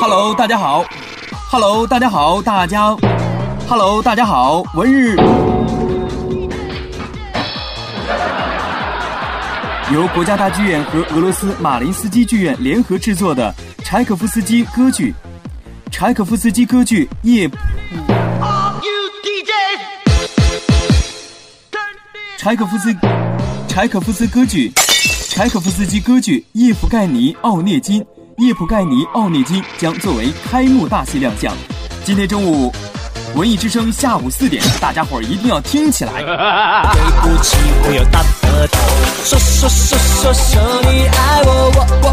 Hello，大家好。Hello，大家好，大家。Hello，大家好，文日。由国家大剧院和俄罗斯马林斯基剧院联合制作的柴可夫斯基歌剧，柴可夫斯基歌剧《夜》。柴可夫斯，柴可夫斯歌剧，柴可夫斯基歌剧《叶甫盖尼·奥涅金》。叶普盖尼·奥涅金将作为开幕大戏亮相。今天中午，文艺之声下午四点，大家伙儿一定要听起来。对不起，我有大舌头，说说说说说你爱，我我我